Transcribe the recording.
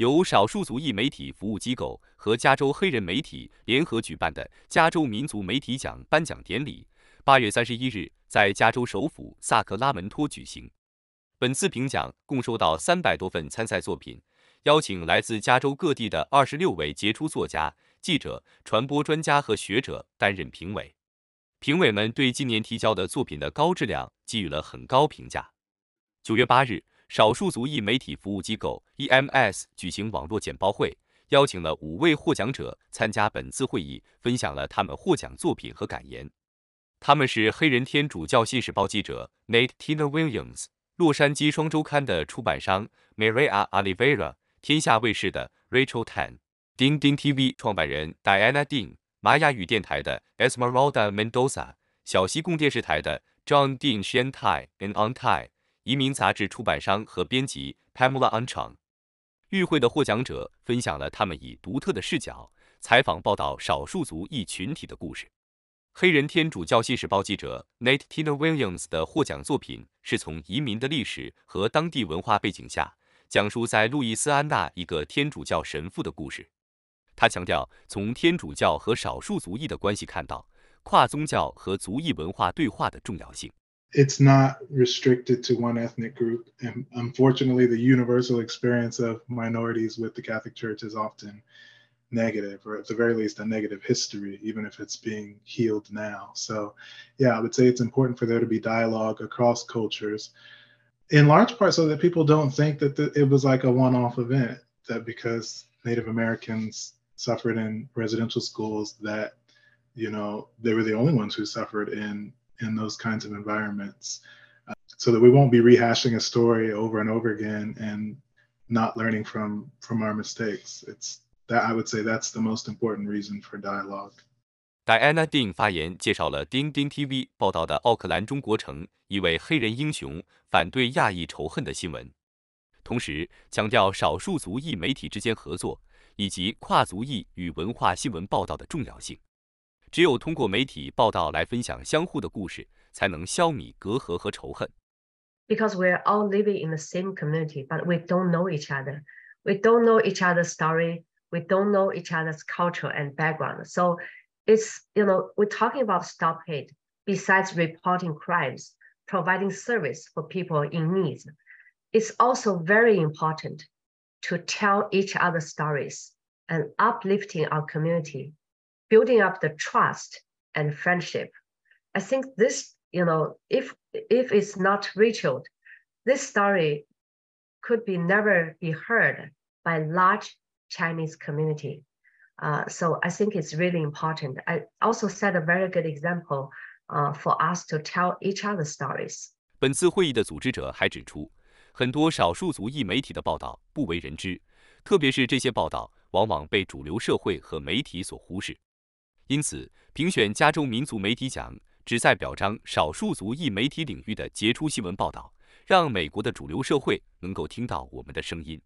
由少数族裔媒体服务机构和加州黑人媒体联合举办的加州民族媒体奖颁奖典礼，八月三十一日在加州首府萨克拉门托举行。本次评奖共收到三百多份参赛作品，邀请来自加州各地的二十六位杰出作家、记者、传播专家和学者担任评委。评委们对今年提交的作品的高质量给予了很高评价。九月八日，少数族裔媒体服务机构 EMS 举行网络简报会，邀请了五位获奖者参加本次会议，分享了他们获奖作品和感言。他们是黑人天主教信使报记者 Nate Tina Williams、洛杉矶双周刊的出版商 Maria Oliveira、天下卫视的 Rachel Tan、钉钉 TV 创办人 Diana Ding，。玛雅语电台的 Esmeralda Mendoza，小西贡电视台的 John Dean Shantai and Antai 移民杂志出版商和编辑 Pamela Anchang。与会的获奖者分享了他们以独特的视角采访报道少数族裔群体的故事。黑人天主教信使报记者 Nate Tina Williams 的获奖作品是从移民的历史和当地文化背景下，讲述在路易斯安那一个天主教神父的故事。他强调，从天主教和少数族裔的关系看到跨宗教和族裔文化对话的重要性。It's not restricted to one ethnic group, and unfortunately, the universal experience of minorities with the Catholic Church is often negative, or at the very least, a negative history, even if it's being healed now. So, yeah, I would say it's important for there to be dialogue across cultures, in large part so that people don't think that it was like a one off event, that because Native Americans suffered in residential schools that you know they were the only ones who suffered in in those kinds of environments uh, so that we won't be rehashing a story over and over again and not learning from from our mistakes it's that i would say that's the most important reason for dialogue Diana Dean 发言介绍了钉钉 TV 报道的奥克兰中国城一位黑人英雄反对亚裔仇恨的新闻，同时强调少数族裔媒体之间合作以及跨族裔与文化新闻报道的重要性。只有通过媒体报道来分享相互的故事，才能消弭隔阂和仇恨。Because we're all living in the same community, but we don't know each other. We don't know each other's story. We don't know each other's culture and background. So it's, you know, we're talking about stop hate. Besides reporting crimes, providing service for people in need, it's also very important to tell each other stories and uplifting our community, building up the trust and friendship. I think this, you know, if if it's not ritualed, this story could be never be heard by large Chinese community. Uh, so I think it's really important. I also set a very good example uh, for us to tell each other stories. 本次会议的组织者还指出，很多少数族裔媒体的报道不为人知，特别是这些报道往往被主流社会和媒体所忽视。 因此，评选加州民族媒体奖旨在表彰少数族裔媒体领域的杰出新闻报道，让美国的主流社会能够听到我们的声音。